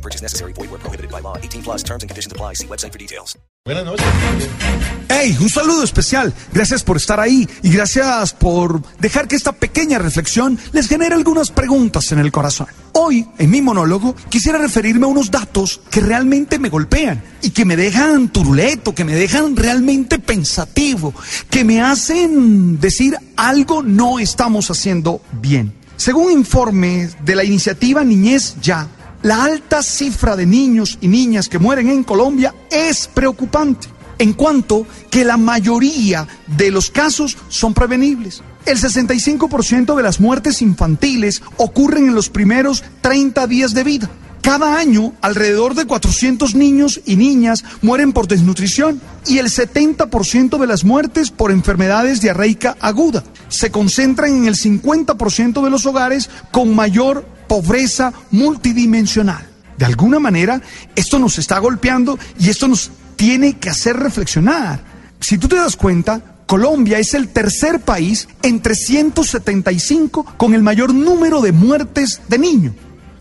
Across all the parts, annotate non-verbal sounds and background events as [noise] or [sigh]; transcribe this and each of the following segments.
No purchase necessary. Void where prohibited by law. 18 plus terms and conditions apply. See website for details. Buenas noches. Hey, un saludo especial. Gracias por estar ahí y gracias por dejar que esta pequeña reflexión les genere algunas preguntas en el corazón. Hoy, en mi monólogo, quisiera referirme a unos datos que realmente me golpean y que me dejan turuleto, que me dejan realmente pensativo, que me hacen decir algo no estamos haciendo bien. Según informes de la iniciativa Niñez Ya, la alta cifra de niños y niñas que mueren en Colombia es preocupante, en cuanto que la mayoría de los casos son prevenibles. El 65% de las muertes infantiles ocurren en los primeros 30 días de vida. Cada año, alrededor de 400 niños y niñas mueren por desnutrición y el 70% de las muertes por enfermedades diarreica aguda. Se concentran en el 50% de los hogares con mayor pobreza multidimensional. De alguna manera, esto nos está golpeando y esto nos tiene que hacer reflexionar. Si tú te das cuenta, Colombia es el tercer país entre 175 con el mayor número de muertes de niños.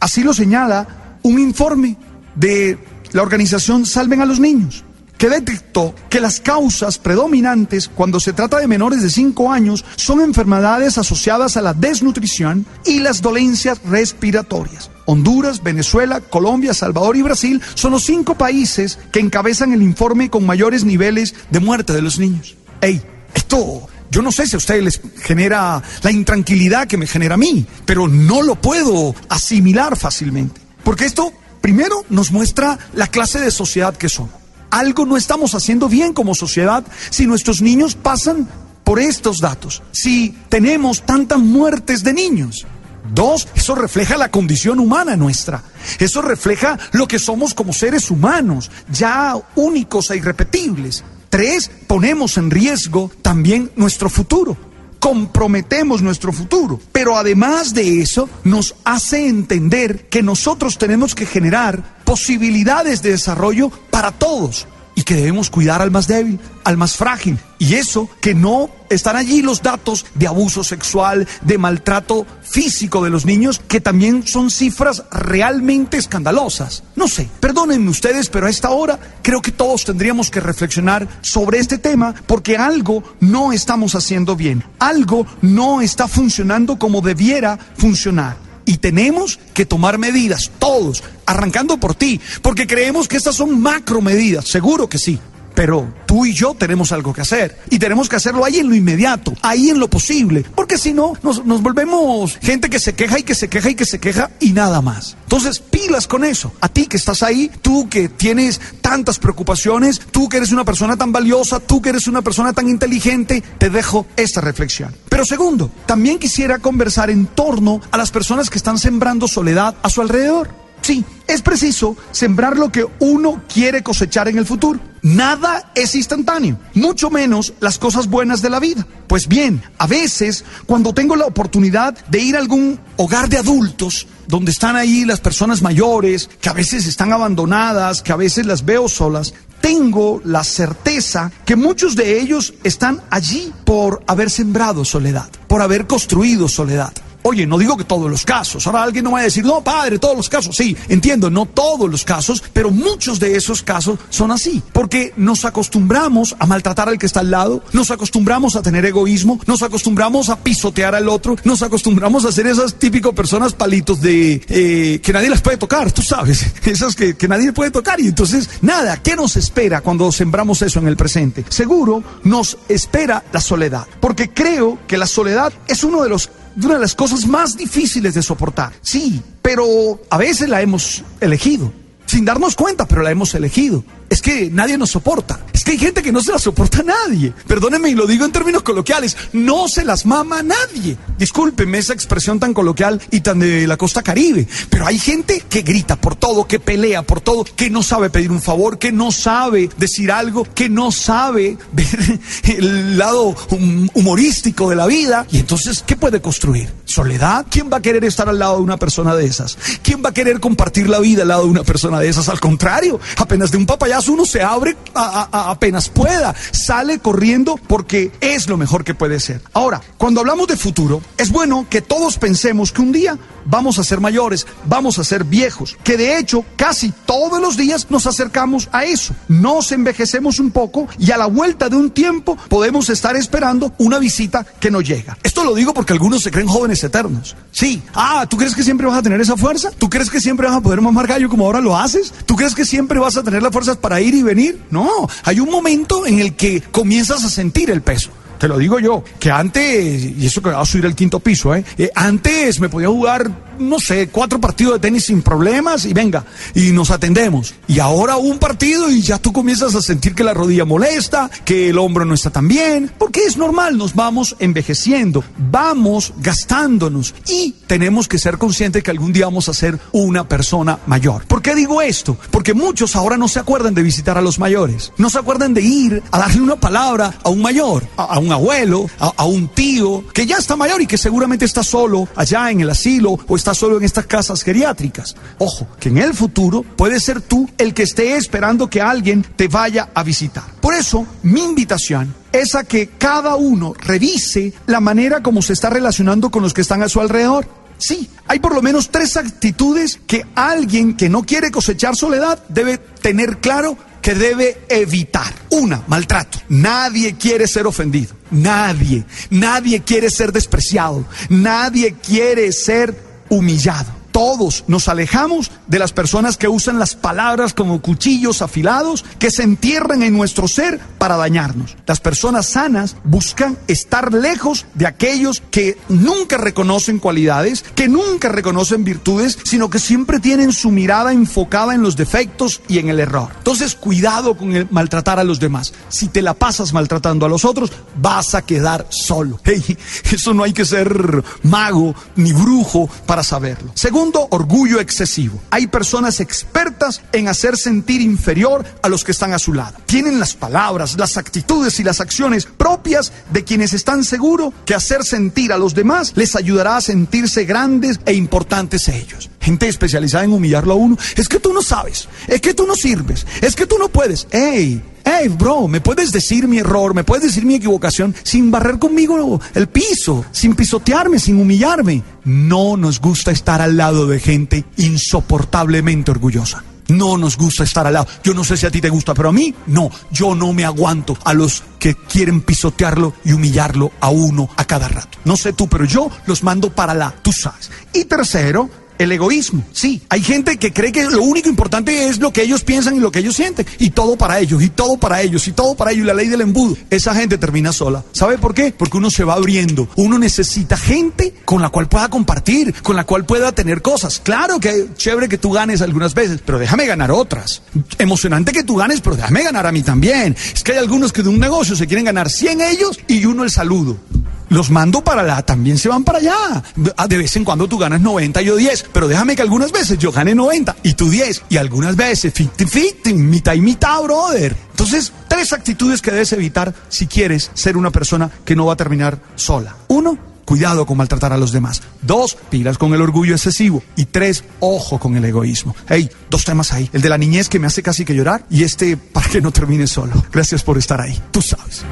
Así lo señala un informe de la organización Salven a los Niños, que detectó que las causas predominantes cuando se trata de menores de 5 años son enfermedades asociadas a la desnutrición y las dolencias respiratorias. Honduras, Venezuela, Colombia, Salvador y Brasil son los cinco países que encabezan el informe con mayores niveles de muerte de los niños. Ey, esto yo no sé si a ustedes les genera la intranquilidad que me genera a mí, pero no lo puedo asimilar fácilmente. Porque esto, primero, nos muestra la clase de sociedad que somos. Algo no estamos haciendo bien como sociedad si nuestros niños pasan por estos datos, si tenemos tantas muertes de niños. Dos, eso refleja la condición humana nuestra. Eso refleja lo que somos como seres humanos, ya únicos e irrepetibles. Tres, ponemos en riesgo también nuestro futuro. Comprometemos nuestro futuro. Pero además de eso, nos hace entender que nosotros tenemos que generar posibilidades de desarrollo para todos y que debemos cuidar al más débil, al más frágil. Y eso que no están allí los datos de abuso sexual, de maltrato físico de los niños, que también son cifras realmente escandalosas. No sé, perdónenme ustedes, pero a esta hora creo que todos tendríamos que reflexionar sobre este tema porque algo no estamos haciendo bien, algo no está funcionando como debiera funcionar. Y tenemos que tomar medidas, todos, arrancando por ti, porque creemos que estas son macro medidas, seguro que sí. Pero tú y yo tenemos algo que hacer. Y tenemos que hacerlo ahí en lo inmediato, ahí en lo posible. Porque si no, nos, nos, volvemos gente que se queja y que se queja y que se queja y nada más. Entonces, pilas con eso. A ti que estás ahí, tú que tienes tantas preocupaciones, tú que eres una persona tan valiosa, tú que eres una persona tan inteligente, te dejo esta reflexión. Pero segundo, también quisiera conversar en torno a las personas que están sembrando soledad a su alrededor. Sí, es preciso sembrar lo que uno quiere cosechar en el futuro. Nada es instantáneo, mucho menos las cosas buenas de la vida. Pues bien, a veces cuando tengo la oportunidad de ir a algún hogar de adultos, donde están ahí las personas mayores, que a veces están abandonadas, que a veces las veo solas, tengo la certeza que muchos de ellos están allí por haber sembrado soledad, por haber construido soledad. Oye, no digo que todos los casos. Ahora alguien no va a decir, no, padre, todos los casos. Sí, entiendo, no todos los casos, pero muchos de esos casos son así. Porque nos acostumbramos a maltratar al que está al lado, nos acostumbramos a tener egoísmo, nos acostumbramos a pisotear al otro, nos acostumbramos a ser esas típicas personas palitos de eh, que nadie las puede tocar, tú sabes, [laughs] esas que, que nadie puede tocar. Y entonces, nada, ¿qué nos espera cuando sembramos eso en el presente? Seguro nos espera la soledad. Porque creo que la soledad es uno de los de una de las cosas más difíciles de soportar. Sí, pero a veces la hemos elegido. Sin darnos cuenta, pero la hemos elegido. es que nadie nos soporta. Es que hay gente que no se la soporta a nadie. Perdónenme y lo digo en términos coloquiales, no se las mama a nadie. Discúlpenme esa expresión tan coloquial y tan de la costa caribe, pero hay gente que grita por todo, que pelea por todo, que no sabe pedir un favor, que no sabe decir algo, que no sabe [laughs] ver el lado humorístico de la vida. Y entonces, ¿qué puede construir? ¿Soledad? ¿Quién va a querer estar al lado de una persona de esas? ¿Quién va a querer compartir la vida al lado de una persona de esas? Al contrario, apenas de un papayazo uno se abre apenas pueda, sale corriendo porque es lo mejor que puede ser. Ahora, cuando hablamos de futuro, es bueno que todos pensemos que un día vamos a ser mayores, vamos a ser viejos, que de hecho casi todos los días nos acercamos a eso. Nos envejecemos un poco y a la vuelta de un tiempo podemos estar esperando una visita que no llega. Esto lo digo porque algunos se creen jóvenes eternos. Sí, ah, ¿tú crees que siempre vas a tener esa fuerza? ¿Tú crees que siempre vas a poder mamar gallo como ahora lo haces? ¿Tú crees que siempre vas a tener las fuerzas para ir y venir? No, hay un momento en el que comienzas a sentir el peso. Te lo digo yo, que antes, y eso que va a subir al quinto piso, ¿eh? ¿eh? antes me podía jugar no sé, cuatro partidos de tenis sin problemas y venga, y nos atendemos. Y ahora un partido y ya tú comienzas a sentir que la rodilla molesta, que el hombro no está tan bien, porque es normal, nos vamos envejeciendo, vamos gastándonos y tenemos que ser conscientes que algún día vamos a ser una persona mayor. ¿Por qué digo esto? Porque muchos ahora no se acuerdan de visitar a los mayores, no se acuerdan de ir a darle una palabra a un mayor, a, un abuelo, a, a, un tío que ya está mayor y que seguramente está solo allá en el asilo o está solo en estas casas geriátricas. Ojo, que en el futuro puede ser tú el que esté esperando que alguien te vaya a visitar. Por eso, mi invitación es a que cada uno revise la manera como se está relacionando con los que están a su alrededor. Sí, hay por lo menos tres actitudes que alguien que no quiere cosechar soledad debe tener claro que debe evitar. Una, maltrato. Nadie quiere ser ofendido. Nadie. Nadie quiere ser despreciado. Nadie quiere ser humillado todos nos alejamos de las personas que usan las palabras como cuchillos afilados que se entierran en nuestro ser para dañarnos. Las personas sanas buscan estar lejos de aquellos que nunca reconocen cualidades, que nunca reconocen virtudes, sino que siempre tienen su mirada enfocada en los defectos y en el error. Entonces, cuidado con el maltratar a los demás. Si te la pasas maltratando a los otros, vas a quedar solo. [laughs] eso no hay que ser mago ni brujo para saberlo. Segundo, Segundo, orgullo excesivo. Hay personas expertas en hacer sentir inferior a los que están a su lado. Tienen las palabras, las actitudes y las acciones propias de quienes están seguros que hacer sentir a los demás les ayudará a sentirse grandes e importantes ellos. Gente especializada en humillarlo a uno. Es que tú no sabes, es que tú no sirves, es que tú no puedes. ¡Ey! Hey, bro, ¿me puedes decir mi error? ¿Me puedes decir mi equivocación sin barrer conmigo el piso, sin pisotearme, sin humillarme? No nos gusta estar al lado de gente insoportablemente orgullosa. No nos gusta estar al lado. Yo no sé si a ti te gusta, pero a mí no. Yo no me aguanto a los que quieren pisotearlo y humillarlo a uno a cada rato. No sé tú, pero yo los mando para la, tú sabes. Y tercero, el egoísmo. Sí, hay gente que cree que lo único importante es lo que ellos piensan y lo que ellos sienten. Y todo para ellos, y todo para ellos, y todo para ellos. Y la ley del embudo. Esa gente termina sola. ¿Sabe por qué? Porque uno se va abriendo. Uno necesita gente con la cual pueda compartir, con la cual pueda tener cosas. Claro que chévere que tú ganes algunas veces, pero déjame ganar otras. Emocionante que tú ganes, pero déjame ganar a mí también. Es que hay algunos que de un negocio se quieren ganar 100 ellos y uno el saludo los mando para allá, también se van para allá. Ah, de vez en cuando tú ganas 90 y yo 10, pero déjame que algunas veces yo gane 90 y tú 10, y algunas veces 50-50, mitad y mitad, brother. Entonces, tres actitudes que debes evitar si quieres ser una persona que no va a terminar sola. Uno, cuidado con maltratar a los demás. Dos, pilas con el orgullo excesivo. Y tres, ojo con el egoísmo. Hey, dos temas ahí. El de la niñez que me hace casi que llorar y este para que no termine solo. Gracias por estar ahí. Tú sabes.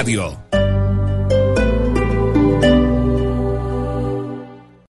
Radio.